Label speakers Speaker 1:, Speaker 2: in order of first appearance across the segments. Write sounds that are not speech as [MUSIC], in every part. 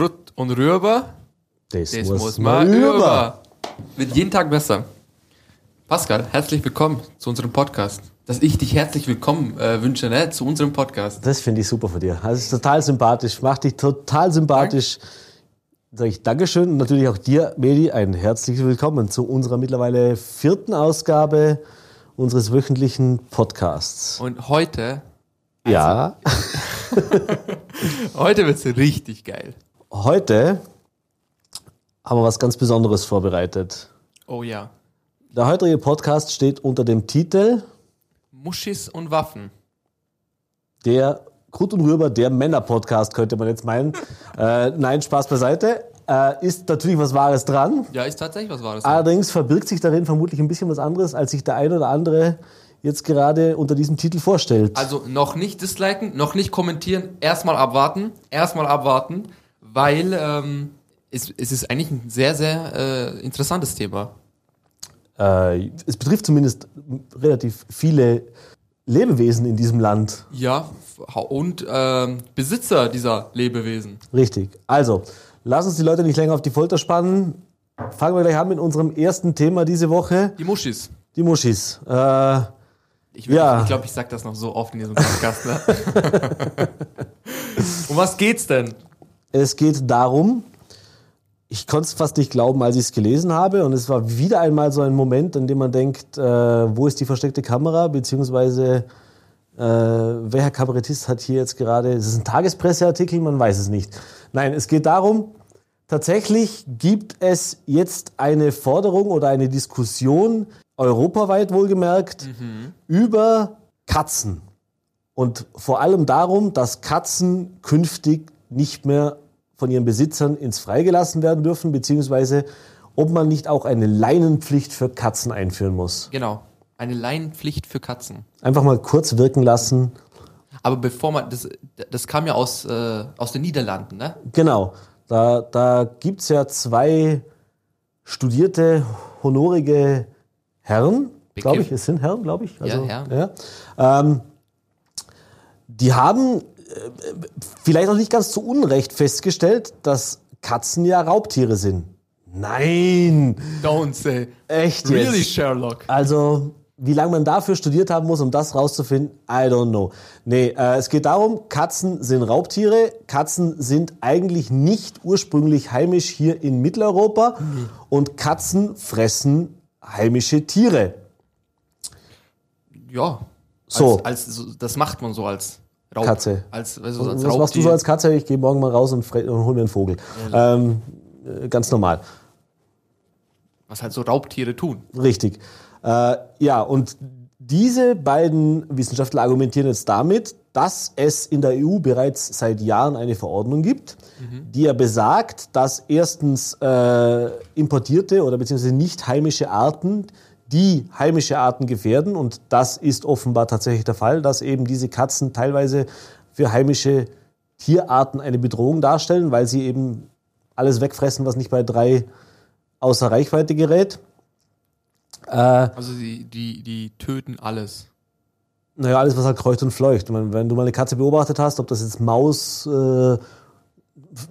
Speaker 1: Krutt und Rüber.
Speaker 2: Das,
Speaker 1: Das muss man über. Wird jeden Tag besser. Pascal, herzlich willkommen zu unserem Podcast. Dass ich dich herzlich willkommen äh, wünsche, ne? Zu unserem Podcast.
Speaker 2: Das finde ich super von dir. Also, es ist total sympathisch, macht dich total sympathisch. Sag ich Dankeschön und natürlich auch dir, Medi, ein herzliches Willkommen zu unserer mittlerweile vierten Ausgabe unseres wöchentlichen Podcasts.
Speaker 1: Und heute,
Speaker 2: ja, [LAUGHS]
Speaker 1: heute wird's richtig geil.
Speaker 2: Heute haben wir was ganz Besonderes vorbereitet.
Speaker 1: Oh ja.
Speaker 2: Der heutige Podcast steht unter dem Titel
Speaker 1: Muschis und Waffen.
Speaker 2: Der Krut und Rüber, der Männer-Podcast, könnte man jetzt meinen. [LAUGHS] äh, nein, Spaß beiseite. Äh, ist natürlich was Wahres dran.
Speaker 1: Ja, ist tatsächlich was Wahres.
Speaker 2: Allerdings verbirgt sich darin vermutlich ein bisschen was anderes, als sich der ein oder andere jetzt gerade unter diesem Titel vorstellt.
Speaker 1: Also noch nicht disliken, noch nicht kommentieren, erstmal abwarten, erstmal abwarten, weil ähm, es, es ist eigentlich ein sehr, sehr äh, interessantes Thema.
Speaker 2: Äh, es betrifft zumindest relativ viele Lebewesen in diesem Land.
Speaker 1: Ja, und ähm, Besitzer dieser Lebewesen.
Speaker 2: Richtig. Also, lass uns die Leute nicht länger auf die Folter spannen. Fangen wir gleich an mit unserem ersten Thema diese Woche,
Speaker 1: Die Muschis.
Speaker 2: die Muschis. Äh,
Speaker 1: Ich,
Speaker 2: Ja.
Speaker 1: ich glaube, ich sag das noch so oft in diesem Podcast. Ne? [LAUGHS] [LAUGHS] um was geht's denn?
Speaker 2: Es geht darum, ich konnte es fast nicht glauben, als ich es gelesen habe. Und es war wieder einmal so ein Moment, in dem man denkt, äh, wo ist die versteckte Kamera? Beziehungsweise, äh, welcher Kabarettist hat hier jetzt gerade, ist es ein Tagespresseartikel? Man weiß es nicht. Nein, es geht darum, tatsächlich gibt es jetzt eine Forderung oder eine Diskussion, europaweit wohlgemerkt, über Katzen. Und vor allem darum, dass Katzen künftig nicht mehr von ihren Besitzern ins Freie gelassen werden dürfen, beziehungsweise ob man nicht auch eine Leinenpflicht für Katzen einführen muss.
Speaker 1: Genau. Eine Leinenpflicht für Katzen.
Speaker 2: Einfach mal kurz wirken lassen.
Speaker 1: Aber bevor man, das, das kam ja aus, äh, aus den Niederlanden, ne?
Speaker 2: Genau, da, da gibt es ja zwei studierte, honorige Herren, glaube ich, es sind Herren, glaube ich. Also,
Speaker 1: Herren.
Speaker 2: Ja. Ähm, die haben vielleicht auch nicht ganz zu Unrecht festgestellt, dass Katzen ja Raubtiere sind. Nein,
Speaker 1: Don't say.
Speaker 2: echt jetzt.
Speaker 1: Really, Sherlock?
Speaker 2: Also, wie lange man dafür studiert haben muss, um das rauszufinden, I don't know. Nee, äh, es geht darum, Katzen sind Raubtiere. Katzen sind eigentlich nicht ursprünglich heimisch hier in Mitteleuropa. Und Katzen fressen heimische Tiere.
Speaker 1: Ja.
Speaker 2: So.
Speaker 1: Als, als, das macht man so als Raub.
Speaker 2: Katze.
Speaker 1: Als, du, als
Speaker 2: Was machst du so als Katze? Ich gehe morgen mal raus und, und hol mir einen Vogel. Ähm, äh, ganz normal.
Speaker 1: Was halt so Raubtiere tun.
Speaker 2: Richtig. Äh, ja, und diese beiden Wissenschaftler argumentieren jetzt damit, dass es in der EU bereits seit Jahren eine Verordnung gibt, die ja besagt, dass erstens äh, importierte oder beziehungsweise nicht heimische Arten die heimische Arten gefährden und das ist offenbar tatsächlich der Fall, dass eben diese Katzen teilweise für heimische Tierarten eine Bedrohung darstellen, weil sie eben alles wegfressen, was nicht bei drei außer Reichweite gerät.
Speaker 1: Also die, die, die töten alles.
Speaker 2: Naja, alles, was halt kreucht und fleucht. Meine, wenn du mal eine Katze beobachtet hast, ob das jetzt Maus, äh,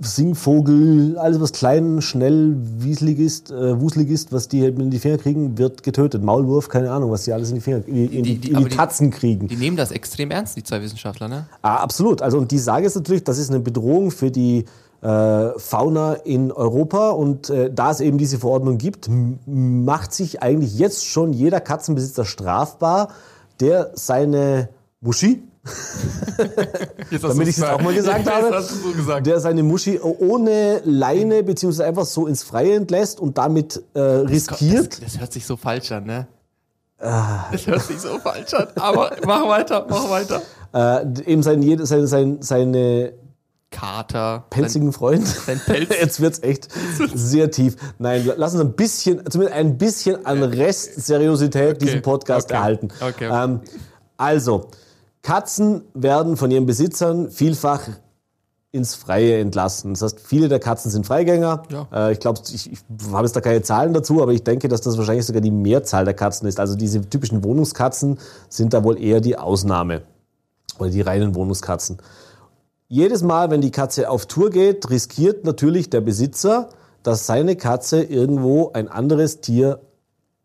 Speaker 2: Singvogel, alles was klein, schnell, wieselig ist, äh, wuselig ist, was die in die Finger kriegen, wird getötet. Maulwurf, keine Ahnung, was die alles in die Finger, in, die- in,
Speaker 1: Die-
Speaker 2: die, in die Tatzen kriegen.
Speaker 1: Die nehmen das extrem ernst, die zwei Wissenschaftler, ne?
Speaker 2: Ah, absolut. Also und die Sage ist natürlich, das ist eine Bedrohung für die äh, Fauna in Europa und äh, da es eben diese Verordnung gibt, macht sich eigentlich jetzt schon jeder Katzenbesitzer strafbar, der seine Muschi,
Speaker 1: Jetzt [LAUGHS]
Speaker 2: Damit ich es auch mal gesagt [LAUGHS] habe.
Speaker 1: hast du so gesagt.
Speaker 2: der seine Muschi ohne Leine beziehungsweise einfach so ins Freie entlässt und damit äh, riskiert.
Speaker 1: Das, das hört sich so falsch an, ne? Das hört sich so falsch an. Aber mach weiter, mach weiter.
Speaker 2: äh, eben sein, sein, sein, seine
Speaker 1: Kater.
Speaker 2: pelzigen Freund.
Speaker 1: sein Pelz. [LAUGHS]
Speaker 2: Jetzt wird's echt sehr tief. Nein, lass uns ein bisschen, zumindest ein bisschen an Rest Seriosität diesen Podcast
Speaker 1: okay,
Speaker 2: erhalten.
Speaker 1: okay.
Speaker 2: Ähm, also, Katzen werden von ihren Besitzern vielfach ins Freie entlassen. Das heißt, viele der Katzen sind Freigänger.
Speaker 1: Ja.
Speaker 2: Äh, ich glaube, ich, ich habe jetzt da keine Zahlen dazu, aber ich denke, dass das wahrscheinlich sogar die Mehrzahl der Katzen ist. Also diese typischen Wohnungskatzen sind da wohl eher die Ausnahme. Oder die reinen Wohnungskatzen. jedes Mal, wenn die Katze auf Tour geht, riskiert natürlich der Besitzer, dass seine Katze irgendwo ein anderes Tier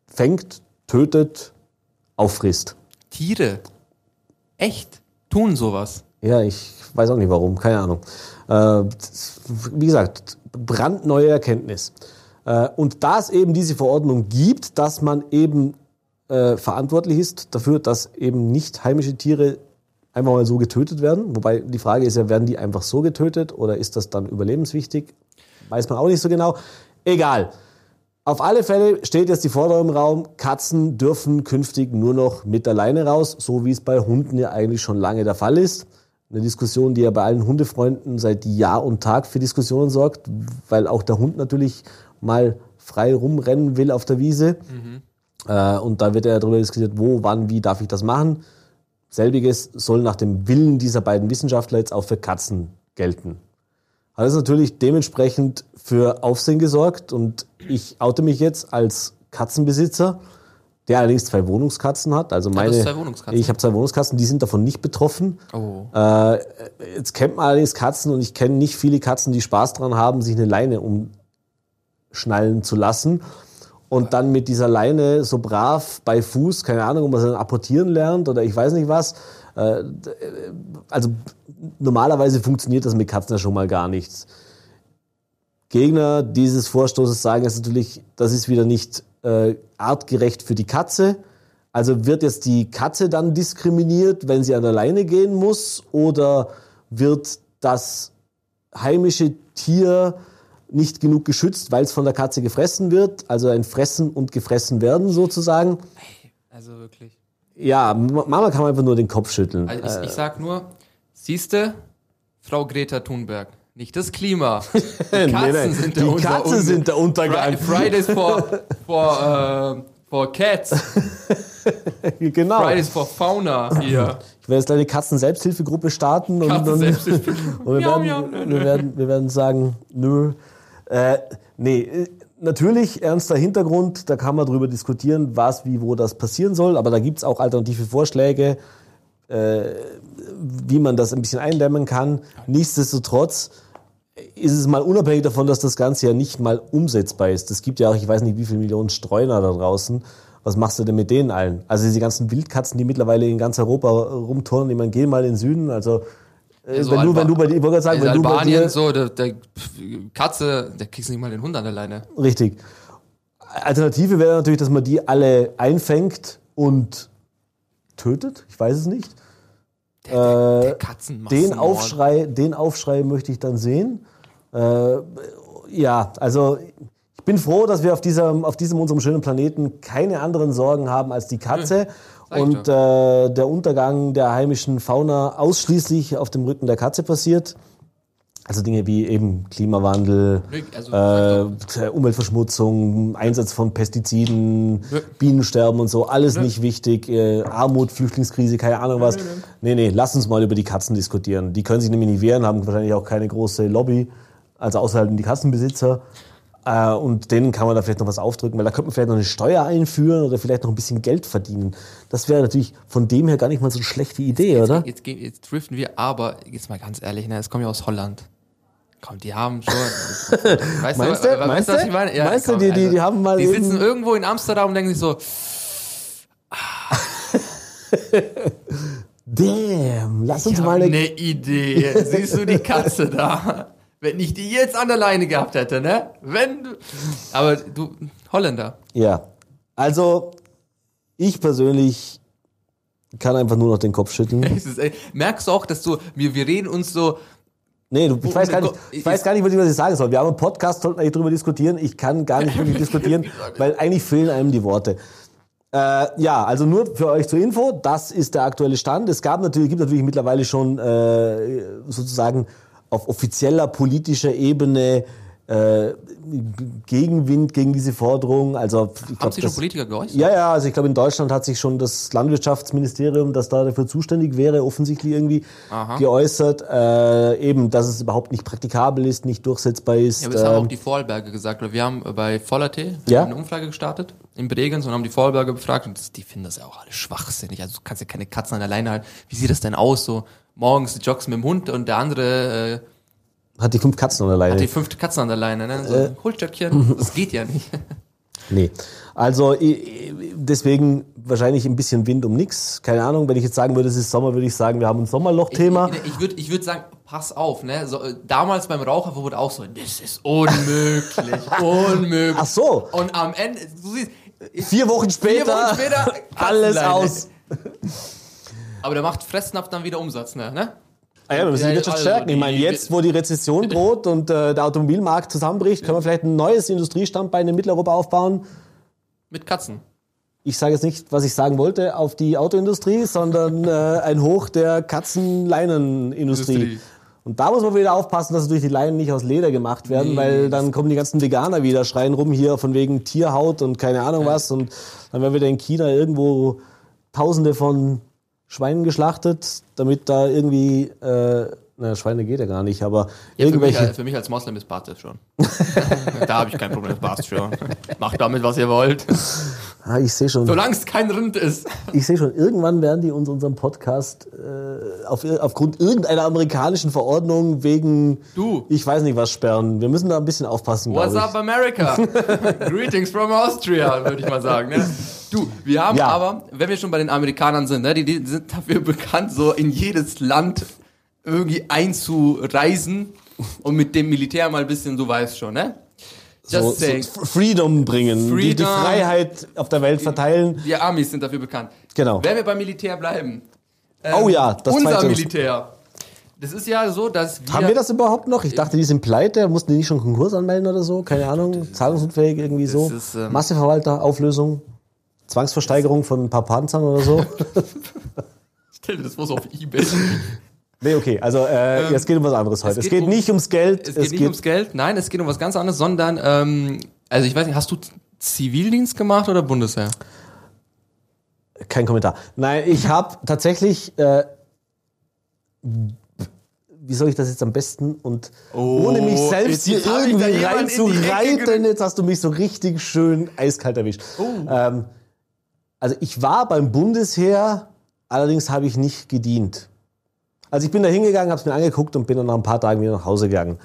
Speaker 2: fängt, tötet, auffrisst.
Speaker 1: Tiere. Echt? Tun sowas.
Speaker 2: Ja, ich weiß auch nicht warum, keine Ahnung. Äh, wie gesagt, brandneue Erkenntnis. Äh, und da es eben diese Verordnung gibt, dass man eben äh, verantwortlich ist dafür, dass eben nicht heimische Tiere einfach mal so getötet werden. Wobei die Frage ist ja, werden die einfach so getötet oder ist das dann überlebenswichtig? Weiß man auch nicht so genau. Egal. Auf alle Fälle steht jetzt die Forderung im Raum, Katzen dürfen künftig nur noch mit der Leine raus, so wie es bei Hunden ja eigentlich schon lange der Fall ist. Eine Diskussion, die ja bei allen Hundefreunden seit Jahr und Tag für Diskussionen sorgt, weil auch der Hund natürlich mal frei rumrennen will auf der Wiese. Äh, und da wird ja darüber diskutiert, wo, wann, wie darf ich das machen. Selbiges soll nach dem Willen dieser beiden Wissenschaftler jetzt auch für Katzen gelten. Hat es natürlich dementsprechend für Aufsehen gesorgt und ich oute mich jetzt als Katzenbesitzer, der allerdings zwei Wohnungskatzen hat. Also meine,
Speaker 1: Wohnungskatzen?
Speaker 2: ich habe zwei Wohnungskatzen, die sind davon nicht betroffen.
Speaker 1: Oh.
Speaker 2: Äh, jetzt kennt man allerdings Katzen und ich kenne nicht viele Katzen, die Spaß dran haben, sich eine Leine umschnallen zu lassen und dann mit dieser Leine so brav bei Fuß, keine Ahnung, ob man es dann apportieren lernt oder ich weiß nicht was. Äh, also normalerweise funktioniert das mit Katzen ja schon mal gar nichts. Gegner dieses Vorstoßes sagen jetzt natürlich, das ist wieder nicht äh, artgerecht für die Katze. Also wird jetzt die Katze dann diskriminiert, wenn sie an der Leine gehen muss? Oder wird das heimische Tier nicht genug geschützt, weil es von der Katze gefressen wird? Also ein Fressen und gefressen werden sozusagen.
Speaker 1: Also wirklich.
Speaker 2: Ja, m- manchmal kann man einfach nur den Kopf schütteln.
Speaker 1: Also ich, ich sag nur, siehste, Frau Greta Thunberg, nicht das Klima. [LAUGHS] Die Katzen
Speaker 2: nee.
Speaker 1: sind
Speaker 2: Die
Speaker 1: der Unter-
Speaker 2: Katzen sind der Untergang.
Speaker 1: Fri- Fridays for, for, äh, for Cats. [LAUGHS]
Speaker 2: genau.
Speaker 1: Fridays for Fauna hier.
Speaker 2: Ich werde jetzt gleich eine Katzen-Selbsthilfegruppe starten und,
Speaker 1: Katzen
Speaker 2: und,
Speaker 1: Selbsthilfe. [LAUGHS]
Speaker 2: und wir, werden,
Speaker 1: miau, nö,
Speaker 2: wir, werden, wir werden sagen, nö. Äh, nee, äh, natürlich ernster Hintergrund, da kann man drüber diskutieren, was, wie, wo das passieren soll, aber da gibt's auch alternative Vorschläge, äh, wie man das ein bisschen eindämmen kann. Nichtsdestotrotz ist es mal unabhängig davon, dass das Ganze ja nicht mal umsetzbar ist. Es gibt ja auch, ich weiß nicht, wie viele Millionen Streuner da draußen. Was machst du denn mit denen allen? Also diese ganzen Wildkatzen, die mittlerweile in ganz Europa rumturnen, ich meine, geh mal in den Süden, also äh,
Speaker 1: so
Speaker 2: wenn, du, wenn du bei dir, ich wollte sagen, wenn du bei
Speaker 1: Albanien,
Speaker 2: dir,
Speaker 1: so, der, der Katze, der kriegst nicht mal den Hund an der Leine.
Speaker 2: richtig. Alternative wäre natürlich, dass man die alle einfängt und tötet. Ich weiß es nicht.
Speaker 1: Der, der Katzen
Speaker 2: Den Aufschrei, den Aufschrei möchte ich dann sehen. Äh, ja, also ich bin froh, dass wir auf diesem, auf diesem unserem schönen Planeten keine anderen Sorgen haben als die Katze
Speaker 1: ich
Speaker 2: und äh, der Untergang der heimischen Fauna ausschließlich auf dem Rücken der Katze passiert. Also Dinge wie eben Klimawandel,
Speaker 1: Also,
Speaker 2: äh, Umweltverschmutzung, Einsatz von Pestiziden,
Speaker 1: Ja.
Speaker 2: Bienensterben und so, alles nicht wichtig. Äh, Armut, Flüchtlingskrise, keine Ahnung was. Nee, nee, lass uns mal über die Katzen diskutieren. Die können sich nämlich nicht wehren, haben wahrscheinlich auch keine große Lobby, also außer halt die Katzenbesitzer. Äh, und denen kann man da vielleicht noch was aufdrücken, weil da könnte man vielleicht noch eine Steuer einführen oder vielleicht noch ein bisschen Geld verdienen. Das wäre natürlich von dem her gar nicht mal so eine schlechte Idee, oder?
Speaker 1: Jetzt, jetzt driften wir, aber jetzt mal ganz ehrlich, ne, es kommen ja aus Holland. Komm, die haben schon. [LAUGHS] weißt
Speaker 2: Meinst
Speaker 1: du,
Speaker 2: du?
Speaker 1: weißt
Speaker 2: Meinst
Speaker 1: was
Speaker 2: du?
Speaker 1: ich meine? Ja,
Speaker 2: Meinst du,
Speaker 1: komm, also,
Speaker 2: die- die- die haben mal
Speaker 1: Die sitzen irgendwo in Amsterdam und denken sich so, [LAUGHS]
Speaker 2: Damn, lass uns
Speaker 1: ich
Speaker 2: mal eine
Speaker 1: eine Idee. Siehst du die Katze da? Wenn ich die jetzt an der Leine gehabt hätte, ne? Wenn du. Aber du, Holländer.
Speaker 2: Ja, also ich persönlich kann einfach nur noch den Kopf schütteln. [LAUGHS]
Speaker 1: Merkst du auch, dass du, wir, wir reden uns so,
Speaker 2: Nee, du, ich weiß gar nicht, ich weiß gar nicht, was ich sagen soll. Wir haben einen Podcast, sollten eigentlich drüber diskutieren. Ich kann gar nicht wirklich [LAUGHS] diskutieren, weil eigentlich fehlen einem die Worte. Äh, ja, also nur für euch zur Info, das ist der aktuelle Stand. Es gab natürlich, gibt natürlich mittlerweile schon äh, sozusagen auf offizieller politischer Ebene äh, Gegenwind gegen diese Forderung. Also
Speaker 1: haben
Speaker 2: glaub,
Speaker 1: sich schon
Speaker 2: das-
Speaker 1: Politiker geäußert?
Speaker 2: Ja, ja, also ich glaube, in Deutschland hat sich schon das Landwirtschaftsministerium, das da dafür zuständig wäre, offensichtlich irgendwie
Speaker 1: Aha.
Speaker 2: geäußert. Äh, eben, dass es überhaupt nicht praktikabel ist, nicht durchsetzbar ist.
Speaker 1: Ja, aber das haben auch
Speaker 2: ähm,
Speaker 1: die Vorarlberger gesagt. Wir haben äh, bei Voller.t
Speaker 2: Ja.
Speaker 1: eine Umfrage gestartet in Bregenz und haben die Vorarlberger befragt und die finden das ja auch alles schwachsinnig. Also du kannst ja keine Katzen an der Leine halten. Wie sieht das denn aus so? morgens joggst mit dem Hund und der andere äh,
Speaker 2: Hat die fünf Katzen an der Leine.
Speaker 1: hat die fünfte Katze an der Leine, ne? So
Speaker 2: Äh.
Speaker 1: ein Holzstöckchen, [LAUGHS] das geht ja nicht. [LAUGHS]
Speaker 2: Nee. Also deswegen wahrscheinlich ein bisschen Wind um nix. Keine Ahnung, wenn ich jetzt sagen würde, es ist Sommer, würde ich sagen, wir haben ein Sommerloch-Thema.
Speaker 1: Ich, ich würde ich würd sagen, pass auf, ne? So, äh, damals beim Raucherverbot auch so, das ist unmöglich, [LAUGHS] unmöglich.
Speaker 2: Ach so,
Speaker 1: Und am Ende, du siehst, ich,
Speaker 2: vier Wochen
Speaker 1: vier
Speaker 2: später,
Speaker 1: Wochen später
Speaker 2: alles aus.
Speaker 1: Aber der macht Fressnapf dann wieder Umsatz, ne?
Speaker 2: Ah ja, wir müssen die
Speaker 1: Ja,
Speaker 2: Wirtschaft
Speaker 1: also
Speaker 2: stärken. Ich meine, jetzt, wo die Rezession [LAUGHS] droht und äh, der Automobilmarkt zusammenbricht, können wir vielleicht ein neues Industriestandbein in Mitteleuropa aufbauen.
Speaker 1: Mit Katzen.
Speaker 2: Ich sage jetzt nicht, was ich sagen wollte, auf die Autoindustrie, sondern äh, ein Hoch der Katzenleinenindustrie.
Speaker 1: Industrie.
Speaker 2: Und da muss man wieder aufpassen, dass natürlich die Leinen nicht aus Leder gemacht werden,
Speaker 1: Nee,
Speaker 2: weil dann kommen die ganzen Veganer wieder, schreien rum hier von wegen Tierhaut und keine Ahnung was. Und dann werden wieder in China irgendwo Tausende von Schweinen geschlachtet, damit da irgendwie, äh, na, Schweine geht ja gar nicht, aber
Speaker 1: Ja, für, mich,
Speaker 2: irgendwelche.
Speaker 1: für mich als Moslem ist das schon. [LAUGHS] da habe ich kein Problem, passt schon. Macht damit, was ihr wollt. [LAUGHS]
Speaker 2: Ah, ich sehe schon.
Speaker 1: Solange es kein Rind ist.
Speaker 2: Ich sehe schon, irgendwann werden die uns unseren Podcast äh, auf, aufgrund irgendeiner amerikanischen Verordnung wegen,
Speaker 1: Du.
Speaker 2: ich weiß nicht was, sperren. Wir müssen da ein bisschen aufpassen,
Speaker 1: What's up, America? [LAUGHS] Greetings from Austria, würde ich mal sagen. Ne? Du, wir haben
Speaker 2: Ja.
Speaker 1: aber, wenn wir schon bei den Amerikanern sind, ne, die, die sind dafür bekannt, so in jedes Land irgendwie einzureisen und mit dem Militär mal ein bisschen, du weißt schon, ne?
Speaker 2: So,
Speaker 1: Just
Speaker 2: so
Speaker 1: saying.
Speaker 2: Freedom bringen, Die, die
Speaker 1: Freedom.
Speaker 2: Freiheit auf der Welt verteilen.
Speaker 1: Die Amis sind dafür bekannt.
Speaker 2: Genau.
Speaker 1: Wenn wir beim Militär bleiben. ähm,
Speaker 2: Oh ja, das
Speaker 1: Unser
Speaker 2: zweite-
Speaker 1: Militär. Das ist ja so, dass wir.
Speaker 2: Haben wir das überhaupt noch? Ich dachte, die sind pleite. Mussten die nicht schon Konkurs anmelden oder so? Keine Ahnung. Zahlungsunfähig irgendwie so.
Speaker 1: ist, ähm,
Speaker 2: Masseverwalter, Auflösung, Zwangsversteigerung von ein paar Panzern oder so. [LAUGHS]
Speaker 1: Stell dir das vor, so auf Ebay.
Speaker 2: nee, okay. Also äh, es geht um was anderes heute. Es
Speaker 1: geht
Speaker 2: geht,
Speaker 1: um-
Speaker 2: nicht ums Geld.
Speaker 1: Es geht nicht ums Geld, nein, es geht um was ganz anderes, sondern, ähm, also ich weiß nicht, hast du Zivildienst gemacht oder Bundesheer?
Speaker 2: Kein Kommentar. Nein, ich [LAUGHS] habe tatsächlich, äh, wie soll ich das jetzt am besten und ohne mich selbst hier irgendwie reinzureiten, jetzt hast du mich so richtig schön eiskalt erwischt. Ähm, also ich war beim Bundesheer, allerdings habe ich nicht gedient. Also ich bin da hingegangen, habe es mir angeguckt und bin dann nach ein paar Tagen wieder nach Hause gegangen.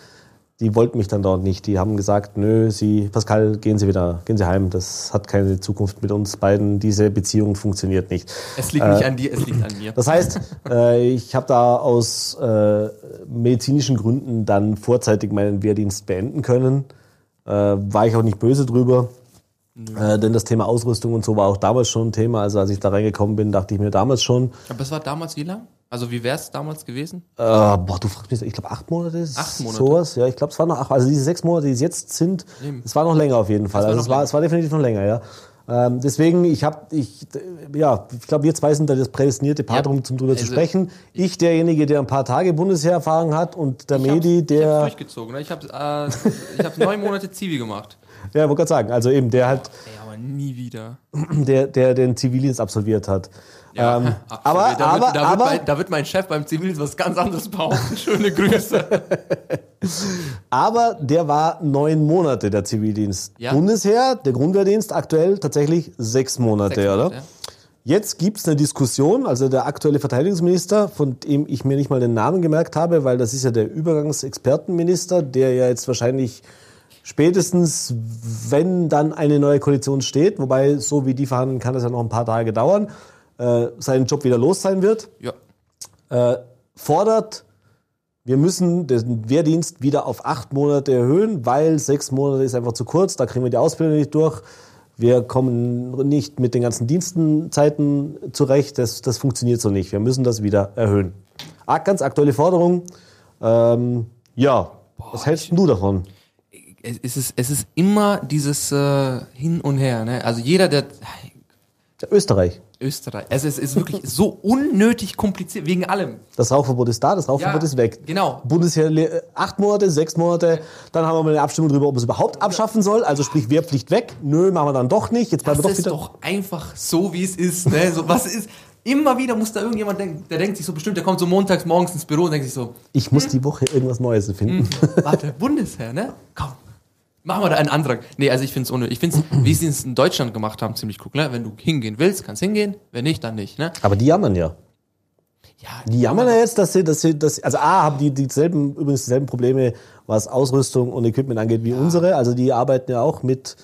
Speaker 2: Die wollten mich dann dort nicht. Die haben gesagt, nö, Sie, Pascal, gehen Sie wieder, gehen Sie heim. Das hat keine Zukunft mit uns beiden. Diese Beziehung funktioniert nicht.
Speaker 1: Es liegt nicht an dir, es liegt an mir.
Speaker 2: Das heißt, äh, ich habe da aus äh, medizinischen Gründen dann vorzeitig meinen Wehrdienst beenden können. Äh, war ich auch nicht böse drüber. Äh, denn das Thema Ausrüstung und so war auch damals schon ein Thema. Also als ich da reingekommen bin, dachte ich mir damals schon,
Speaker 1: Aber es war damals wie lang? Also wie wär's damals gewesen?
Speaker 2: äh, boah, du fragst mich, ich glaube acht Monate. ist
Speaker 1: Acht Monate?
Speaker 2: Sowas, ja, ich glaube, es war noch acht. Also diese sechs Monate, die es jetzt sind, es war noch länger auf jeden Fall.
Speaker 1: war
Speaker 2: also es war,
Speaker 1: länger.
Speaker 2: es war definitiv noch länger, ja. Ähm, deswegen, ich habe, ich, ja, ich glaube, wir zwei sind da das prädestinierte Paar,
Speaker 1: Ja,
Speaker 2: drum, um drüber zu
Speaker 1: also-
Speaker 2: sprechen. Ich, derjenige, der ein paar Tage Bundesheererfahrung hat und der
Speaker 1: Ich hab's-
Speaker 2: Medi,
Speaker 1: Ich hab's
Speaker 2: der,
Speaker 1: durchgezogen. Ne? Ich habe äh, ich hab neun Monate Zivi gemacht.
Speaker 2: Ja, wollte gerade sagen, also eben, der halt,
Speaker 1: Ey, aber nie wieder. [CLEARS THROAT]
Speaker 2: der, der den Zivildienst absolviert hat. ähm,
Speaker 1: Absolut.
Speaker 2: aber,
Speaker 1: da,
Speaker 2: aber,
Speaker 1: wird, da,
Speaker 2: aber,
Speaker 1: wird mein, da wird mein Chef beim Zivildienst was ganz anderes behaupten. [LAUGHS] Schöne Grüße. [LAUGHS]
Speaker 2: Aber der war neun Monate, der Zivildienst.
Speaker 1: Ja.
Speaker 2: Bundesheer, der Grundwehrdienst, aktuell tatsächlich sechs Monate,
Speaker 1: Sechs
Speaker 2: oder?
Speaker 1: Monate, ja.
Speaker 2: Jetzt gibt's eine Diskussion, also der aktuelle Verteidigungsminister, von dem ich mir nicht mal den Namen gemerkt habe, weil das ist ja der Übergangsexpertenminister, der ja jetzt wahrscheinlich spätestens, wenn dann eine neue Koalition steht, wobei so wie die verhandeln, kann das ja noch ein paar Tage dauern, äh, seinen Job wieder los sein wird
Speaker 1: Ja.
Speaker 2: äh, fordert, wir müssen den Wehrdienst wieder auf acht Monate erhöhen, weil sechs Monate ist einfach zu kurz, da kriegen wir die Ausbildung nicht durch. Wir kommen nicht mit den ganzen Dienstenzeiten zurecht, das, das funktioniert so nicht. Wir müssen das wieder erhöhen. Ganz aktuelle Forderung. Ähm, ja, was hältst denn du davon?
Speaker 1: Es ist, es ist immer dieses äh, Hin und Her. Ne? Also jeder, der
Speaker 2: Der Österreich.
Speaker 1: Österreich, es ist, ist wirklich so unnötig kompliziert wegen allem.
Speaker 2: Das Rauchverbot ist da, das Rauchverbot
Speaker 1: Ja,
Speaker 2: ist weg.
Speaker 1: genau.
Speaker 2: Bundesheer äh, acht Monate, sechs Monate, dann haben wir mal eine Abstimmung darüber, ob es überhaupt abschaffen soll. Also sprich Wehrpflicht weg. Nö, machen wir dann doch nicht. Jetzt bleiben
Speaker 1: Das
Speaker 2: wir doch
Speaker 1: ist
Speaker 2: wieder.
Speaker 1: doch einfach so, wie es ist. Ne? So, was ist? Immer wieder muss da irgendjemand denken, der denkt sich so bestimmt, der kommt so montags morgens ins Büro und denkt sich so,
Speaker 2: Ich muss die Woche irgendwas Neues finden.
Speaker 1: warte, Bundesheer, ne? Komm, machen wir da einen Antrag. Nee, also ich finde es unnötig. Ich finde es, wie sie es in Deutschland gemacht haben, ziemlich cool. Ne? Wenn du hingehen willst, kannst hingehen. Wenn nicht, dann nicht. Ne?
Speaker 2: Aber die jammern ja.
Speaker 1: Ja,
Speaker 2: Die jammern ja jetzt, dass sie, dass sie, dass, also A, haben die dieselben, übrigens dieselben Probleme, was Ausrüstung und Equipment angeht, wie unsere. Also die arbeiten ja auch mit,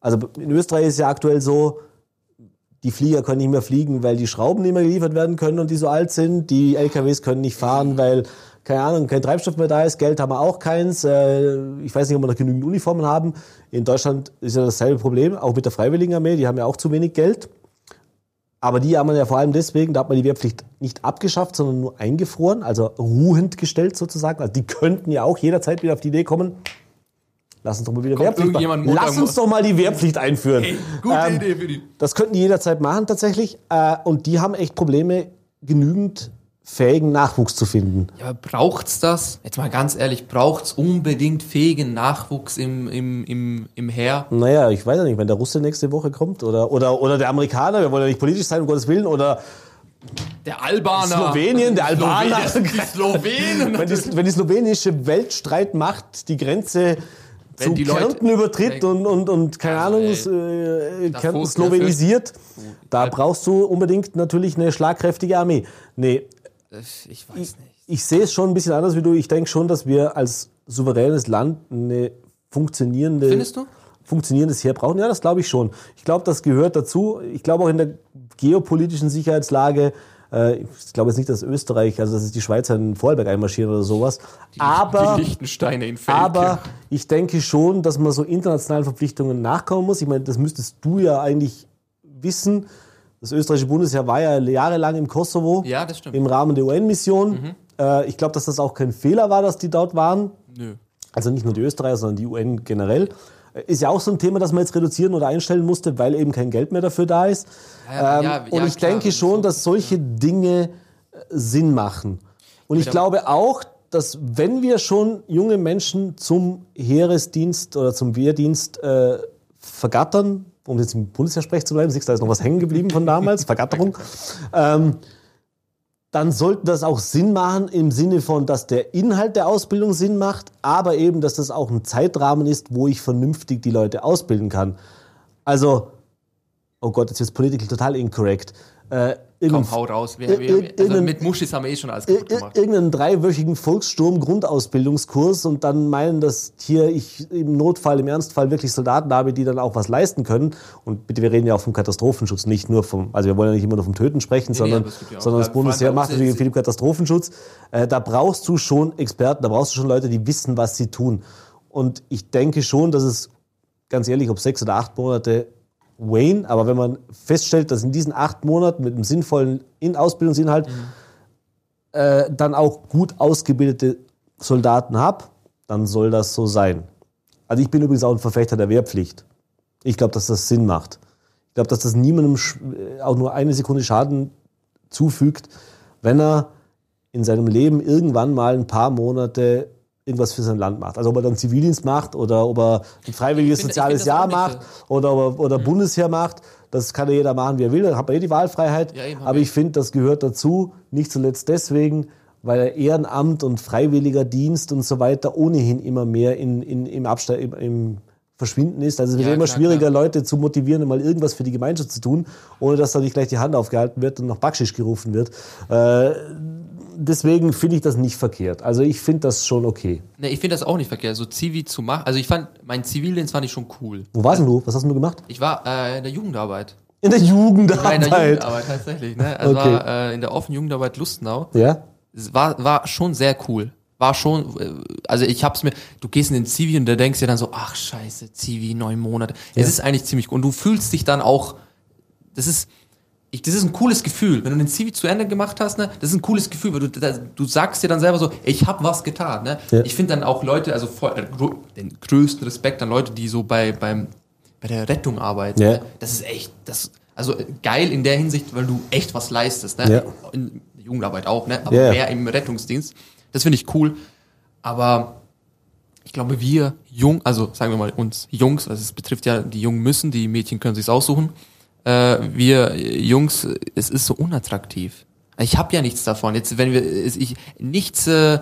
Speaker 2: also in Österreich ist ja aktuell so, die Flieger können nicht mehr fliegen, weil die Schrauben nicht mehr geliefert werden können und die so alt sind. Die LKWs können nicht fahren, weil, keine Ahnung, kein Treibstoff mehr da ist. Geld haben wir auch keins. Äh, Ich weiß nicht, ob wir noch genügend Uniformen haben. In Deutschland ist ja dasselbe Problem, auch mit der Freiwilligenarmee. Die haben ja auch zu wenig Geld. Aber die haben wir ja vor allem deswegen, da hat man die Wehrpflicht nicht abgeschafft, sondern nur eingefroren, also ruhend gestellt sozusagen. Also die könnten ja auch jederzeit wieder auf die Idee kommen, lass uns doch mal wieder Wehrpflicht
Speaker 1: irgendjemand
Speaker 2: machen. Lass uns doch mal die Wehrpflicht einführen.
Speaker 1: Hey, gute
Speaker 2: Ähm,
Speaker 1: Idee für die.
Speaker 2: Das könnten die jederzeit machen tatsächlich. Äh, Und die haben echt Probleme, genügend fähigen Nachwuchs zu finden.
Speaker 1: Ja, braucht's das? Jetzt mal ganz ehrlich, braucht's unbedingt fähigen Nachwuchs im, im, im, im Heer?
Speaker 2: Naja, ich weiß ja nicht, wenn der Russe nächste Woche kommt oder, oder, oder der Amerikaner, wir wollen ja nicht politisch sein, um Gottes Willen, oder
Speaker 1: Der Albaner.
Speaker 2: Slowenien, der Albaner.
Speaker 1: Slowenien, [LAUGHS] die Slowenen.
Speaker 2: wenn, die, wenn die slowenische Weltstreitmacht die Grenze
Speaker 1: Wenn
Speaker 2: zu
Speaker 1: die Leute-
Speaker 2: Kärnten übertritt und, und, und keine
Speaker 1: Also,
Speaker 2: Ahnung, äh, Kärnten slowenisiert, da brauchst du unbedingt natürlich eine schlagkräftige Armee. Nee,
Speaker 1: Ich weiß nicht.
Speaker 2: ich sehe es schon ein bisschen anders wie du. Ich denke schon, dass wir als souveränes Land eine funktionierende,
Speaker 1: Findest du?
Speaker 2: funktionierendes Heer brauchen. Ja, das glaube ich schon. Ich glaube, das gehört dazu. Ich glaube auch in der geopolitischen Sicherheitslage. Äh, ich glaube jetzt nicht, dass Österreich, also dass es die Schweizer in Vorarlberg einmarschieren oder sowas. aber
Speaker 1: die Lichtensteine in
Speaker 2: aber ich denke schon, dass man so internationalen Verpflichtungen nachkommen muss. Ich meine, das müsstest du ja eigentlich wissen. Das österreichische Bundesheer war ja jahrelang im Kosovo
Speaker 1: Ja, das stimmt.
Speaker 2: im Rahmen der UN-Mission. Äh, ich glaube, dass das auch kein Fehler war, dass die dort waren.
Speaker 1: Nö.
Speaker 2: Also nicht nur die Österreicher, sondern die UN generell. Äh, Ist ja auch so ein Thema, das man jetzt reduzieren oder einstellen musste, weil eben kein Geld mehr dafür da ist.
Speaker 1: Ja,
Speaker 2: ähm,
Speaker 1: ja,
Speaker 2: und
Speaker 1: ja,
Speaker 2: ich
Speaker 1: klar,
Speaker 2: denke schon,
Speaker 1: so.
Speaker 2: dass solche Dinge äh, Sinn machen. Und ich glaube auch, dass wenn wir schon junge Menschen zum Heeresdienst oder zum Wehrdienst äh, vergattern, um jetzt im Bundesheersprech zu bleiben, siehst da ist noch was hängen geblieben von damals, [LAUGHS] Vergatterung, ähm, dann sollte das auch Sinn machen im Sinne von, dass der Inhalt der Ausbildung Sinn macht, aber eben, dass das auch ein Zeitrahmen ist, wo ich vernünftig die Leute ausbilden kann. Also, oh Gott, jetzt ist political total incorrect. Äh,
Speaker 1: Komm, hau raus. Wir,
Speaker 2: Ir-
Speaker 1: wir,
Speaker 2: ir-
Speaker 1: also mit Muschis haben wir eh schon alles kaputt gemacht.
Speaker 2: irgendeinen dreiwöchigen Volkssturm-Grundausbildungskurs und dann meinen, dass hier ich im Notfall, im Ernstfall wirklich Soldaten habe, die dann auch was leisten können. Und bitte, wir reden ja auch vom Katastrophenschutz, nicht nur vom, also wir wollen ja nicht immer nur vom Töten sprechen, sondern,
Speaker 1: es gibt ja auch-
Speaker 2: sondern das Bundesheer macht natürlich viel im Katastrophenschutz. Äh, da brauchst du schon Experten, da brauchst du schon Leute, die wissen, was sie tun. Und ich denke schon, dass es, ganz ehrlich, ob sechs oder acht Monate Wayne, aber wenn man feststellt, dass in diesen acht Monaten mit einem sinnvollen In Ausbildungsinhalt äh, dann auch gut ausgebildete Soldaten habe, dann soll das so sein. Also ich bin übrigens auch ein Verfechter der Wehrpflicht. Ich glaube, dass das Sinn macht. Ich glaube, dass das niemandem äh, auch nur eine Sekunde Schaden zufügt, wenn er in seinem Leben irgendwann mal ein paar Monate irgendwas für sein Land macht. Also ob er dann Zivildienst macht oder ob er ein freiwilliges
Speaker 1: ich
Speaker 2: soziales Jahr macht oder, ob er- oder Bundesheer macht. Das kann ja jeder machen, wie er will. Dann hat man eh die Wahlfreiheit.
Speaker 1: Ja, eben,
Speaker 2: Aber
Speaker 1: ich.
Speaker 2: finde, das gehört dazu. Nicht zuletzt deswegen, weil er Ehrenamt und freiwilliger Dienst und so weiter ohnehin immer mehr in, in, im, Abste im, im Verschwinden ist. Also es wird
Speaker 1: Ja,
Speaker 2: immer
Speaker 1: klar,
Speaker 2: schwieriger,
Speaker 1: klar.
Speaker 2: Leute zu motivieren, mal irgendwas für die Gemeinschaft zu tun, ohne dass da nicht gleich die Hand aufgehalten wird und nach Backschisch gerufen wird. Äh, deswegen finde ich das nicht verkehrt. Also ich finde das schon okay.
Speaker 1: Nee, ich finde das auch nicht verkehrt, so Zivi zu machen. Also ich fand, mein Zivildienst fand ich schon cool.
Speaker 2: Wo warst denn du? Was hast denn du gemacht?
Speaker 1: Ich war äh, in der Jugendarbeit.
Speaker 2: In der
Speaker 1: war in der
Speaker 2: Jugendarbeit.
Speaker 1: Jugendarbeit tatsächlich, ne? Also
Speaker 2: Okay.
Speaker 1: war äh, in der offenen Jugendarbeit Lustenau.
Speaker 2: Ja?
Speaker 1: Es war, war schon sehr cool. War schon, äh, also ich hab's mir, du gehst in den Zivi und da denkst dir dann so, ach scheiße, Zivi, neun Monate. Es ist eigentlich ziemlich gut. Und du fühlst dich dann auch, das ist, ich, das ist ein cooles Gefühl. Wenn du den Zivi zu Ende gemacht hast, ne, das ist ein cooles Gefühl, weil du, da, du sagst dir dann selber so, ich hab was getan, ne.
Speaker 2: Ja.
Speaker 1: Ich finde dann auch Leute, also voll, äh, den größten Respekt an Leute, die so bei, beim, bei der Rettung arbeiten.
Speaker 2: Ja.
Speaker 1: Ne? Das ist echt, das, also äh, geil in der Hinsicht, weil du echt was leistest, ne.
Speaker 2: Ja.
Speaker 1: In der Jugendarbeit auch, ne, aber
Speaker 2: ja.
Speaker 1: mehr im Rettungsdienst. Das finde ich cool. Aber ich glaube, wir jung, also sagen wir mal uns Jungs, also es betrifft ja die Jungen müssen, die Mädchen können sich's aussuchen. Äh, wir Jungs, es ist so unattraktiv. Ich habe ja nichts davon. Jetzt, wenn wir, ist ich nichts, äh,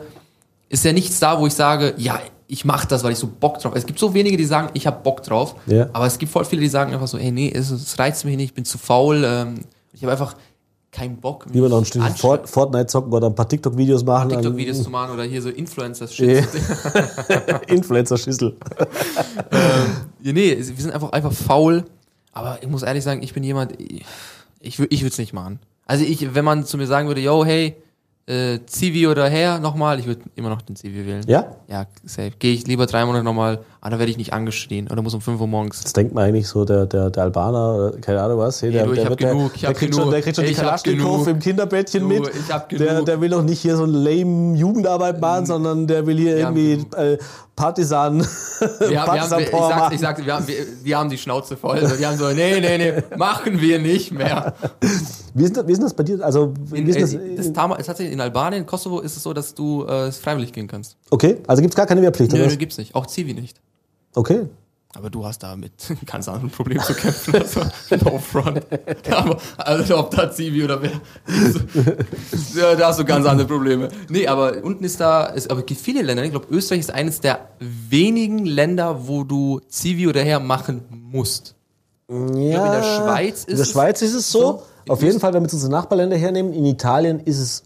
Speaker 1: ist ja nichts da, wo ich sage, ja, ich mache das, weil ich so Bock drauf. Es gibt so wenige, die sagen, ich habe Bock drauf.
Speaker 2: Ja.
Speaker 1: Aber es gibt voll viele, die sagen einfach so, ey, nee, es, es reizt mich nicht, ich bin zu faul. Ähm, ich habe einfach keinen Bock.
Speaker 2: Lieber noch ein Stück Fort, Fortnite zocken oder ein paar TikTok-Videos machen.
Speaker 1: TikTok-Videos zu machen oder hier so Influencer-Shit. [LAUGHS] [LAUGHS]
Speaker 2: Influencer-Schüssel.
Speaker 1: Ja, nee, wir sind einfach, einfach faul. Aber ich muss ehrlich sagen, ich bin jemand, ich, ich, wür- ich würde es nicht machen. Also ich, wenn man zu mir sagen würde, yo, hey, äh, Zivi oder her, nochmal, ich würde immer noch den Zivi wählen.
Speaker 2: Ja?
Speaker 1: Ja, safe. Gehe ich lieber drei Monate nochmal, aber da werde ich nicht angeschrien oder muss um 5 Uhr morgens.
Speaker 2: Das denkt man eigentlich so, der, der, der Albaner, oder keine Ahnung was. Hey, der,
Speaker 1: du, ich
Speaker 2: der,
Speaker 1: hab
Speaker 2: der,
Speaker 1: genug, ich
Speaker 2: der,
Speaker 1: hab
Speaker 2: kriegt
Speaker 1: genug,
Speaker 2: Schon, der kriegt schon die
Speaker 1: ich hab
Speaker 2: Kalaschnikow im Kinderbettchen
Speaker 1: Du,
Speaker 2: mit.
Speaker 1: ich hab
Speaker 2: Der,
Speaker 1: genug.
Speaker 2: der will auch nicht hier so eine lame Jugendarbeit machen, sondern der will hier irgendwie äh, Partisan,
Speaker 1: Wir, haben,
Speaker 2: Partisan
Speaker 1: wir, ich, sag,
Speaker 2: machen.
Speaker 1: ich sagte, wir haben, wir, wir haben die Schnauze voll. Also die haben so, nee, nee, nee, machen wir nicht mehr.
Speaker 2: Wie ist, das, wie ist das bei dir? Also, wie
Speaker 1: In,
Speaker 2: ist das,
Speaker 1: äh, das Tama- tatsächlich in Albanien, Kosovo ist es so, dass du äh, freiwillig gehen kannst.
Speaker 2: okay, also gibt's gar keine Wehrpflicht,
Speaker 1: Nö, nö,
Speaker 2: was?
Speaker 1: gibt's nicht. Auch Zivi nicht.
Speaker 2: Okay.
Speaker 1: Aber du hast da mit [LAUGHS] [LAUGHS] ganz anderen Problemen zu kämpfen. [LAUGHS] Also, no front. Aber, also, ob da Zivi oder wer. ja, da hast du ganz andere Probleme. Nee, aber unten ist da, aber es gibt viele Länder. Ich glaube, Österreich ist eines der wenigen Länder, wo du Zivi oder her machen musst.
Speaker 2: Ja,
Speaker 1: in der Schweiz ist
Speaker 2: In der
Speaker 1: es
Speaker 2: Schweiz ist es so.
Speaker 1: so.
Speaker 2: Auf jeden Fall, wenn wir jetzt unsere Nachbarländer hernehmen, in Italien ist es,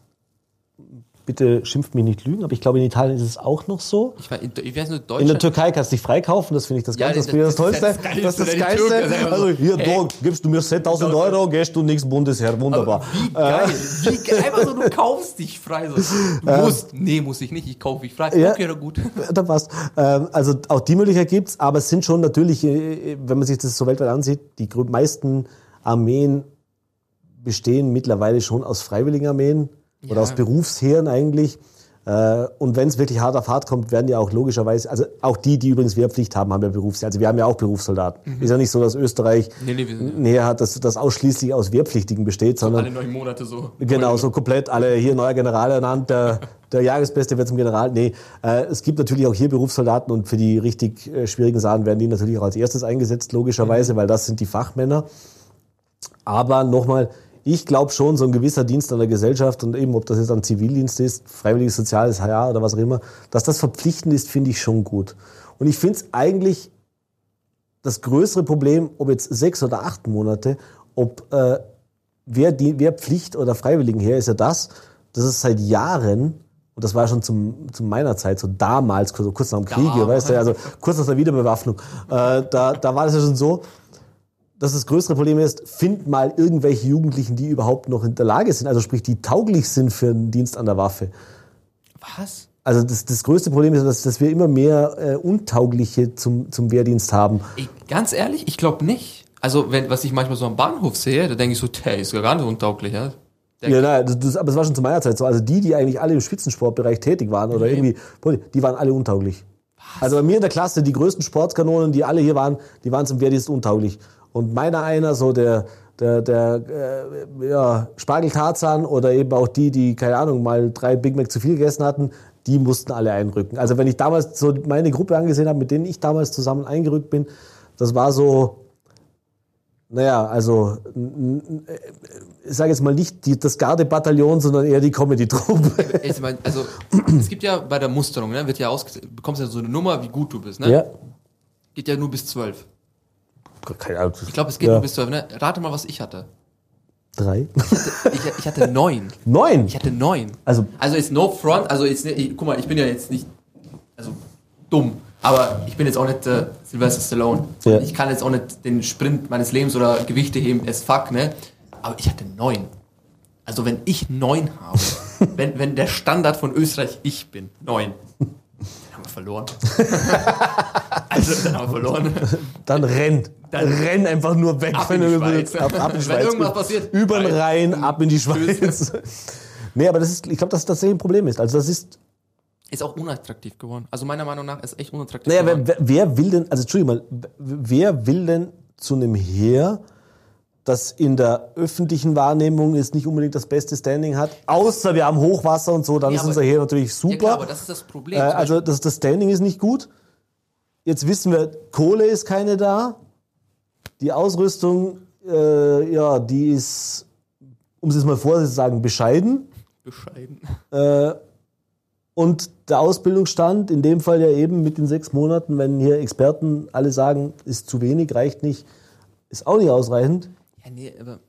Speaker 2: bitte schimpft mich nicht lügen, aber ich glaube, in Italien ist es auch noch so.
Speaker 1: Ich, war, in, ich weiß nur,
Speaker 2: In der
Speaker 1: Deutschland.
Speaker 2: Türkei kannst du dich freikaufen, das finde ich das,
Speaker 1: Ja,
Speaker 2: ganz, das,
Speaker 1: das-
Speaker 2: das
Speaker 1: das
Speaker 2: Tollste.
Speaker 1: das Geilste,
Speaker 2: ist das Geilste. Also
Speaker 1: so,
Speaker 2: hier,
Speaker 1: hey.
Speaker 2: du, gibst du mir 7000 Euro, gehst du nächsten Bundesheer, wunderbar.
Speaker 1: Wie geil, wie geil, einfach so, du kaufst dich frei. So. Du [LAUGHS] musst, nee, muss ich nicht, ich kaufe mich frei.
Speaker 2: Ja.
Speaker 1: Okay, na gut. [LAUGHS]
Speaker 2: Da passt. Ähm, also auch die Möglichkeit gibt's, aber es sind schon natürlich, äh, wenn man sich das so weltweit ansieht, die meisten Armeen bestehen mittlerweile schon aus freiwilligen Armeen oder
Speaker 1: Ja.
Speaker 2: aus Berufsheeren eigentlich. Äh, Und wenn es wirklich hart auf hart kommt, werden ja auch logischerweise, also auch die, die übrigens Wehrpflicht haben, haben ja Berufsheer. Also wir haben ja auch Berufssoldaten. Ist ja nicht so, dass Österreich
Speaker 1: Nee, nee,
Speaker 2: näher hat, dass das ausschließlich aus Wehrpflichtigen besteht, sondern
Speaker 1: Alle neun Monate so.
Speaker 2: Genau, so komplett alle hier neuer General ernannt, der, [LAUGHS] der Jahresbeste wird zum General. Nee, äh, es gibt natürlich auch hier Berufssoldaten und für die richtig äh, schwierigen Sachen werden die natürlich auch als erstes eingesetzt, logischerweise, weil das sind die Fachmänner. Aber nochmal, ich glaube schon, so ein gewisser Dienst an der Gesellschaft und eben, ob das jetzt ein Zivildienst ist, freiwilliges soziales Jahr oder was auch immer, dass das verpflichtend ist, finde ich schon gut. Und ich finde es eigentlich das größere Problem, ob jetzt sechs oder acht Monate, ob äh, wer, die, wer Pflicht oder Freiwilligen her ist ja das, dass es seit Jahren, und das war schon zum, zu meiner Zeit, so damals, so kurz nach dem Krieg,
Speaker 1: Damals.
Speaker 2: weißt du, also kurz nach der Wiederbewaffnung, äh, da, da war das ja schon so, dass das größere Problem ist, find mal irgendwelche Jugendlichen, die überhaupt noch in der Lage sind, also sprich, die tauglich sind für einen Dienst an der Waffe.
Speaker 1: Was?
Speaker 2: Also das, das größte Problem ist, dass, dass wir immer mehr äh, Untaugliche zum, zum Wehrdienst haben.
Speaker 1: Ey, ganz ehrlich, ich glaube nicht. Also, wenn, was ich manchmal so am Bahnhof sehe, da denke ich so, der ist ja gar nicht untauglich, ja. Der-
Speaker 2: Ja, nein, das, das, aber es war schon zu meiner Zeit so. Also die, die eigentlich alle im Spitzensportbereich tätig waren oder irgendwie, die waren alle untauglich. Also bei mir in der Klasse, die größten Sportkanonen, die alle hier waren, die waren zum Wehrdienst untauglich. Und meiner einer, so der, der, der äh, ja, Spargel Tarzan oder eben auch die, die, keine Ahnung, mal drei Big Mac zu viel gegessen hatten, die mussten alle einrücken. Also wenn ich damals so meine Gruppe angesehen habe, mit denen ich damals zusammen eingerückt bin, das war so, naja, also n- äh, ich sage jetzt mal nicht die, das Gardebataillon, sondern eher die Comedy-Truppe. [LAUGHS]
Speaker 1: Ich also, es gibt ja bei der Musterung, ne, wird ja bekommst ja so eine Nummer, wie gut du bist, ne?
Speaker 2: Ja.
Speaker 1: Geht ja nur bis zwölf.
Speaker 2: Keine Ahnung.
Speaker 1: Ich glaube, es geht
Speaker 2: Ja.
Speaker 1: nur bis zwölf, ne? Rate mal, was ich hatte.
Speaker 2: Drei.
Speaker 1: Ich, ich hatte neun. [LAUGHS]
Speaker 2: Neun.
Speaker 1: Ich hatte neun.
Speaker 2: Also-
Speaker 1: also ist no front, also jetzt, ich, guck mal, ich bin ja jetzt nicht, also dumm, aber ich bin jetzt auch nicht äh, Sylvester Stallone.
Speaker 2: Ja.
Speaker 1: Ich kann jetzt auch nicht den Sprint meines Lebens oder Gewichte heben as fuck, ne? Aber ich hatte neun. Also wenn ich neun habe, [LAUGHS] wenn, wenn der Standard von Österreich ich bin, neun, dann haben wir verloren. [LAUGHS] also dann haben wir verloren.
Speaker 2: Dann renn.
Speaker 1: Dann-
Speaker 2: renn einfach nur weg.
Speaker 1: Ab in die Schweiz.
Speaker 2: Ab, ab in die
Speaker 1: Wenn
Speaker 2: Schweiz.
Speaker 1: irgendwas passiert,
Speaker 2: Über den
Speaker 1: rein.
Speaker 2: Rhein, ab in die Schweiz. [LAUGHS] nee, aber das ist, ich glaube, dass das tatsächlich ein Problem ist. Also das ist,
Speaker 1: Ist auch unattraktiv geworden. Also meiner Meinung nach ist echt unattraktiv
Speaker 2: naja,
Speaker 1: geworden.
Speaker 2: wer, wer wer will denn, also Entschuldigung mal, wer will denn zu einem Heer, das in der öffentlichen Wahrnehmung jetzt nicht unbedingt das beste Standing hat, außer wir haben Hochwasser und so, dann
Speaker 1: Ja,
Speaker 2: ist unser Heer natürlich
Speaker 1: Ja
Speaker 2: super.
Speaker 1: klar, aber das ist das Problem.
Speaker 2: Äh, also das, das Standing ist nicht gut. Jetzt wissen wir, Kohle ist keine da. Die Ausrüstung, äh, ja, die ist, um es jetzt mal vorsichtig zu sagen, bescheiden.
Speaker 1: bescheiden.
Speaker 2: Äh, und der Ausbildungsstand, in dem Fall ja eben mit den sechs Monaten, wenn hier Experten alle sagen, ist zu wenig, reicht nicht, ist auch nicht ausreichend.
Speaker 1: Ja, nee, aber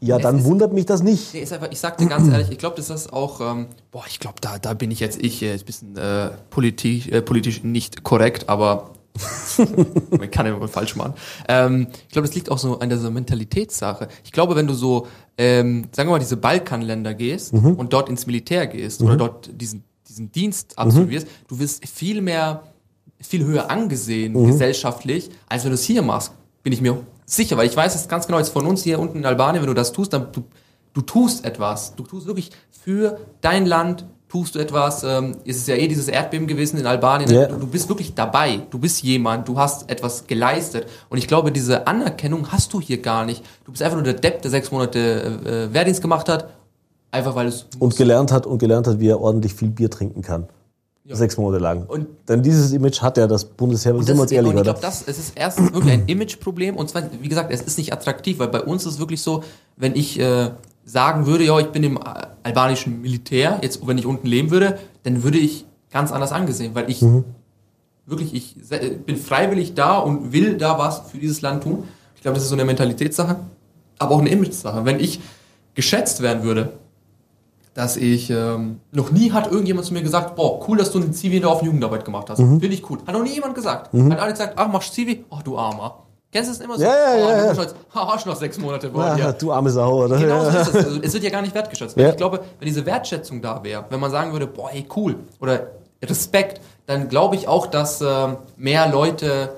Speaker 2: ja, dann
Speaker 1: ist-
Speaker 2: wundert mich das nicht.
Speaker 1: Nee, ist einfach, ich sag dir ganz ehrlich, ich glaube, das ist auch, ähm, boah, ich glaube, da, da bin ich jetzt ich, äh, ein bisschen äh, politisch, äh, politisch nicht korrekt, aber [LAUGHS] man kann ja immer falsch machen. Ähm, ich glaube, das liegt auch so an dieser Mentalitätssache. Ich glaube, wenn du so, ähm, sagen wir mal, diese Balkanländer gehst und dort ins Militär gehst oder dort diesen, diesen Dienst absolvierst, du wirst viel mehr, viel höher angesehen gesellschaftlich, als wenn du es hier machst. Bin ich mir sicher, weil ich weiß es ganz genau, jetzt von uns hier unten in Albanien, wenn du das tust, dann du, du tust etwas. Du tust wirklich für dein Land, tust du etwas. Ähm, es ist ja eh dieses Erdbeben gewesen in Albanien.
Speaker 2: Ja.
Speaker 1: Du, du bist wirklich dabei. Du bist jemand. Du hast etwas geleistet. Und ich glaube, diese Anerkennung hast du hier gar nicht. Du bist einfach nur der Depp, der sechs Monate äh, Wehrdienst gemacht hat. Einfach weil es
Speaker 2: Und gelernt hat und gelernt hat, wie er ordentlich viel Bier trinken kann. Sechs Monate lang.
Speaker 1: Und-
Speaker 2: Denn dieses Image hat ja das Bundesheer, sind wir uns ehrlich,
Speaker 1: und ich glaube, das es ist erstens [CLEARS THROAT] wirklich ein Imageproblem und zwar, wie gesagt, es ist nicht attraktiv, weil bei uns ist es wirklich so, wenn ich äh, sagen würde, ja, ich bin im äh, albanischen Militär, jetzt wenn ich unten leben würde, dann würde ich ganz anders angesehen, weil ich
Speaker 2: Mhm.
Speaker 1: wirklich, ich se- bin freiwillig da und will da was für dieses Land tun. Ich glaube, das ist so eine Mentalitätssache, aber auch eine Image-Sache. Wenn ich geschätzt werden würde, dass ich ähm, noch nie hat irgendjemand zu mir gesagt, boah, cool, dass du eine Zivi da auf Jugendarbeit gemacht hast.
Speaker 2: Mhm.
Speaker 1: Finde ich cool. Hat noch nie jemand gesagt. Hat alle gesagt, ach, machst Zivi? Ach, du Armer. Kennst du das immer so?
Speaker 2: Ja, ja,
Speaker 1: oh,
Speaker 2: ja,
Speaker 1: du
Speaker 2: ja.
Speaker 1: ha, hast noch sechs Monate vor
Speaker 2: Ja,
Speaker 1: dir.
Speaker 2: du arme Sau, oder?
Speaker 1: Genau so ist es. Also, es wird ja gar nicht wertgeschätzt.
Speaker 2: Ja.
Speaker 1: Ich glaube, wenn diese Wertschätzung da wäre, wenn man sagen würde, boah, ey, cool, oder Respekt, dann glaube ich auch, dass ähm, mehr Leute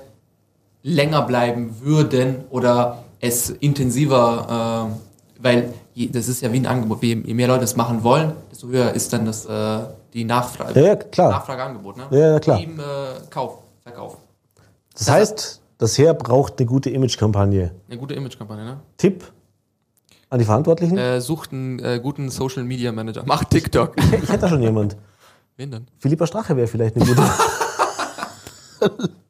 Speaker 1: länger bleiben würden oder es intensiver, ähm, weil das ist ja wie ein Angebot, je, mehr Leute es machen wollen, desto höher ist dann das, äh, die Nachfrage.
Speaker 2: Ja, ja, klar.
Speaker 1: Nachfrageangebot, ne?
Speaker 2: Ja, ja, klar.
Speaker 1: Im äh, Kauf, Verkauf.
Speaker 2: Das heißt, das Heer braucht eine gute Imagekampagne.
Speaker 1: Eine gute Imagekampagne, ne?
Speaker 2: Tipp an die Verantwortlichen?
Speaker 1: Äh, sucht einen äh, guten Social Media Manager. Macht TikTok.
Speaker 2: Ich hätte da schon jemand.
Speaker 1: Wen denn?
Speaker 2: Philippa Strache wäre vielleicht eine gute. [LAUGHS]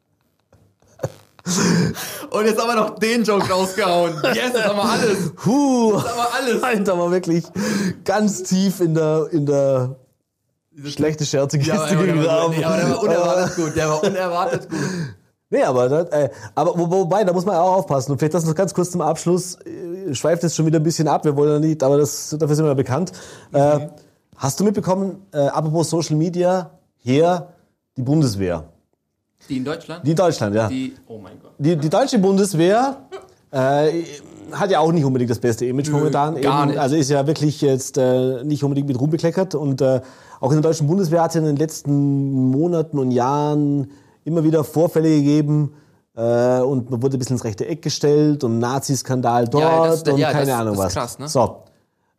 Speaker 2: [LAUGHS]
Speaker 1: Und jetzt haben wir noch den Joke rausgehauen. [LAUGHS] Yes, jetzt haben wir alles.
Speaker 2: Puh,
Speaker 1: Jetzt haben wir alles. [LAUGHS]
Speaker 2: Alter, war wirklich ganz tief in der, in der schlechte Scherze
Speaker 1: Ja, aber, aber,
Speaker 2: gegraben.
Speaker 1: nee, aber der war unerwartet gut. Der war [LAUGHS] unerwartet gut.
Speaker 2: Nee, aber, das, äh, aber wo, wobei, da muss man auch aufpassen. Und vielleicht das noch ganz kurz zum Abschluss. Äh, schweift jetzt schon wieder ein bisschen ab, wir wollen ja nicht, aber das, dafür sind wir ja bekannt. Äh, hast du mitbekommen, äh, apropos Social Media, hier die Bundeswehr.
Speaker 1: Die in Deutschland?
Speaker 2: Die in Deutschland, ja.
Speaker 1: Die, oh mein Gott.
Speaker 2: Die, die deutsche Bundeswehr äh, hat ja auch nicht unbedingt das beste Image momentan.
Speaker 1: gar nicht.
Speaker 2: Also ist ja wirklich jetzt äh, nicht unbedingt mit Ruhm bekleckert. Und äh, auch in der deutschen Bundeswehr hat es in den letzten Monaten und Jahren immer wieder Vorfälle gegeben. Äh, und man wurde ein bisschen ins rechte Eck gestellt und Nazi-Skandal dort
Speaker 1: Ja, das-
Speaker 2: und
Speaker 1: ja,
Speaker 2: keine
Speaker 1: das-
Speaker 2: Ahnung
Speaker 1: das
Speaker 2: was.
Speaker 1: ist krass, ne?
Speaker 2: So.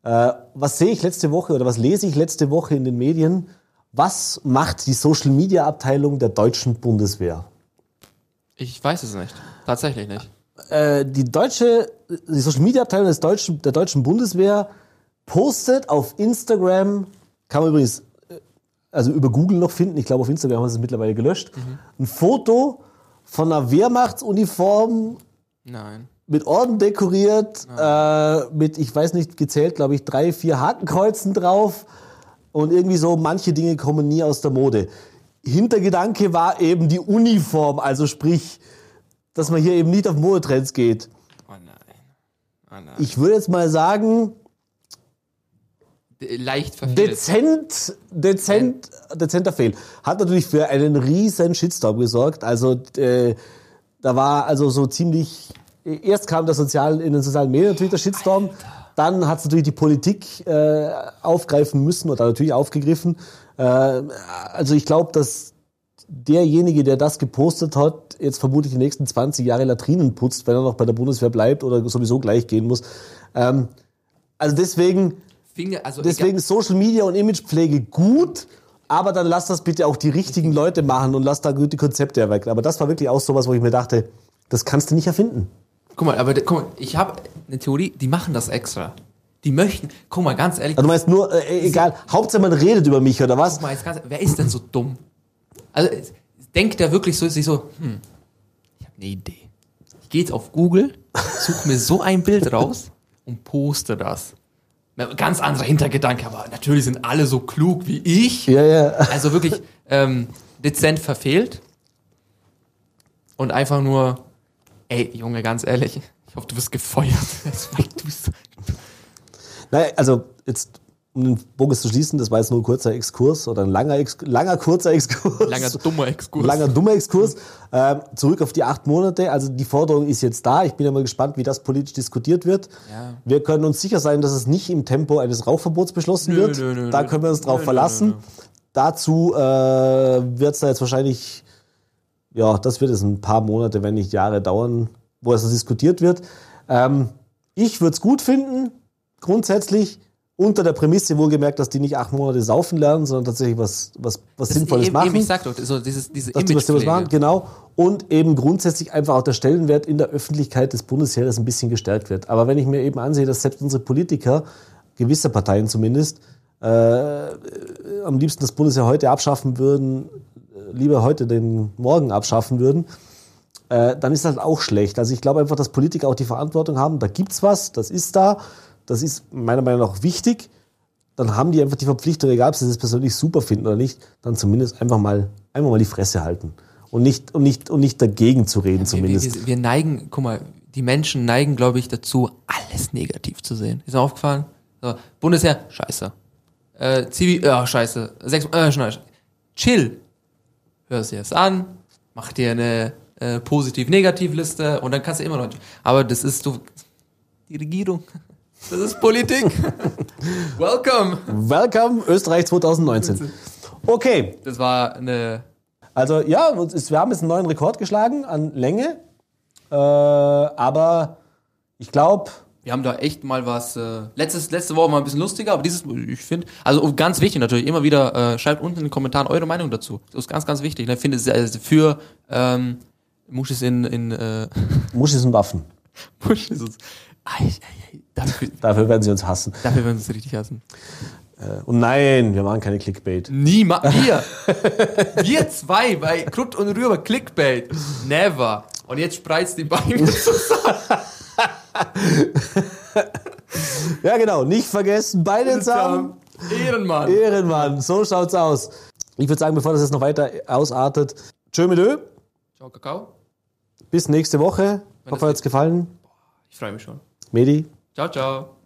Speaker 2: Äh, was sehe ich letzte Woche oder was lese ich letzte Woche in den Medien? Was macht die Social-Media-Abteilung der deutschen Bundeswehr?
Speaker 1: Ich weiß es nicht. Tatsächlich nicht.
Speaker 2: äh, die deutsche, die Social Media Abteilung des deutschen, der deutschen Bundeswehr postet auf Instagram, kann man übrigens, äh, also über Google noch finden, ich glaube auf Instagram haben sie es mittlerweile gelöscht, ein Foto von einer Wehrmachtsuniform
Speaker 1: Nein.
Speaker 2: mit Orden dekoriert, äh, mit, ich weiß nicht, gezählt, glaube ich, drei, vier Hakenkreuzen drauf und irgendwie so, manche Dinge kommen nie aus der Mode. Hintergedanke war eben die Uniform, also sprich, dass man hier eben nicht auf Modetrends geht.
Speaker 1: Oh nein. Oh nein.
Speaker 2: Ich würde jetzt mal sagen,
Speaker 1: Leicht verfehlt.
Speaker 2: dezent, dezent, dezenter Fehl. Hat natürlich für einen riesen Shitstorm gesorgt. Also äh, da war also so ziemlich. Erst kam der sozial in den sozialen Medien natürlich der Shitstorm. Dann hat es natürlich die Politik äh, aufgreifen müssen oder natürlich aufgegriffen. Äh, also ich glaube, dass derjenige, der das gepostet hat, jetzt vermutlich die nächsten 20 Jahre Latrinen putzt, wenn er noch bei der Bundeswehr bleibt oder sowieso gleich gehen muss. Ähm, also deswegen,
Speaker 1: Finger, also
Speaker 2: deswegen Social Media und Imagepflege gut, aber dann lass das bitte auch die richtigen Leute machen und lass da gute Konzepte erwecken. Aber das war wirklich auch sowas, wo ich mir dachte, das kannst du nicht erfinden.
Speaker 1: Guck mal, aber guck mal, ich habe eine Theorie, die machen das extra. Die möchten, guck mal, ganz ehrlich,
Speaker 2: Also du meinst nur, äh, egal, Hauptsache man redet über mich oder was?
Speaker 1: guck mal, jetzt ganz, wer ist denn so dumm? Also, denkt der wirklich so, sich so, hm, ich habe eine Idee. Ich gehe jetzt auf Google, suche mir so ein Bild raus [LAUGHS] und poste das. Ganz anderer Hintergedanke, aber natürlich sind alle so klug wie ich.
Speaker 2: Ja, ja.
Speaker 1: Also wirklich ähm, dezent verfehlt. Und einfach nur, ey, Junge, ganz ehrlich, ich hoffe, du wirst gefeuert. [LAUGHS]
Speaker 2: Naja, also jetzt, um den Bogen zu schließen, das war jetzt nur ein kurzer Exkurs oder ein langer, Ex langer kurzer Exkurs.
Speaker 1: Langer dummer Exkurs.
Speaker 2: Langer dummer Exkurs. Ähm, zurück auf die acht Monate. Also die Forderung ist jetzt da. Ich bin ja mal gespannt, wie das politisch diskutiert wird.
Speaker 1: Ja.
Speaker 2: Wir können uns sicher sein, dass es nicht im Tempo eines Rauchverbots beschlossen
Speaker 1: Nö,
Speaker 2: wird.
Speaker 1: nö, nö,
Speaker 2: da können wir uns drauf verlassen. Dazu äh, wird es da jetzt wahrscheinlich, ja, das wird es ein paar Monate, wenn nicht Jahre dauern, wo es diskutiert wird. Ähm, ich würde es gut finden, grundsätzlich, unter der Prämisse wohlgemerkt, dass die nicht acht Monate saufen lernen, sondern tatsächlich was, was, was
Speaker 1: Das
Speaker 2: Sinnvolles
Speaker 1: eben,
Speaker 2: machen
Speaker 1: Eben, ich sag doch, so dieses, diese
Speaker 2: dass die was Sinnvolles machen, genau. Und eben grundsätzlich einfach auch der Stellenwert in der Öffentlichkeit des Bundesheeres ein bisschen gestärkt wird. Aber wenn ich mir eben ansehe, dass selbst unsere Politiker, gewisse Parteien zumindest, äh, am liebsten das Bundesheer heute abschaffen würden, lieber heute den morgen abschaffen würden, äh, dann ist das auch schlecht. Also ich glaube einfach, dass Politiker auch die Verantwortung haben, da gibt's was, das ist da, das ist meiner Meinung nach wichtig. Dann haben die einfach die Verpflichtung, egal ob sie das persönlich super finden oder nicht, dann zumindest einfach mal, einfach mal die Fresse halten. Und nicht, und nicht, und nicht dagegen zu reden
Speaker 1: Wir,
Speaker 2: zumindest.
Speaker 1: wir, wir neigen, guck mal, die Menschen neigen, glaube ich, dazu, alles negativ zu sehen. Ist mir aufgefallen? So, Bundesheer, scheiße. Äh, Zivi, ja, scheiße. Sechs, äh, scheiße. Chill. Hörst dir das an, mach dir eine äh, Positiv-Negativ-Liste und dann kannst du immer noch. Aber das ist so, die Regierung. [LAUGHS] Das ist Politik. [LAUGHS] Welcome.
Speaker 2: Welcome Österreich 2019. Okay,
Speaker 1: Das war eine,
Speaker 2: also ja, wir haben jetzt einen neuen Rekord geschlagen an Länge. Äh, aber ich glaube,
Speaker 1: Wir haben da echt mal was, äh, letztes, letzte Woche mal ein bisschen lustiger, aber dieses, ich finde, also ganz wichtig natürlich, immer wieder, äh, schreibt unten in den Kommentaren eure Meinung dazu. Das ist ganz, ganz wichtig. Ich finde es für, ähm, Muschis in, in, äh, [LAUGHS]
Speaker 2: Muschis und Waffen.
Speaker 1: Muschis und, ei, ei, ei, dafür,
Speaker 2: Dafür werden sie uns hassen.
Speaker 1: dafür werden sie es richtig hassen.
Speaker 2: Und nein, wir machen keine Clickbait.
Speaker 1: Niemand, [LAUGHS] wir, wir zwei bei Krut und Rüber, Clickbait, never. Und jetzt spreizt die Beine [LAUGHS] zusammen. [LAUGHS]
Speaker 2: Ja, genau. Nicht vergessen, beide zusammen.
Speaker 1: Ehrenmann.
Speaker 2: Ehrenmann. So schaut's aus. Ich würde sagen, bevor das jetzt noch weiter ausartet, tschö mit Ö.
Speaker 1: Ciao, Kakao.
Speaker 2: Bis nächste Woche. Ich hoffe, euch hat's gefallen.
Speaker 1: Ich freue mich schon.
Speaker 2: Medi.
Speaker 1: Ciao, ciao.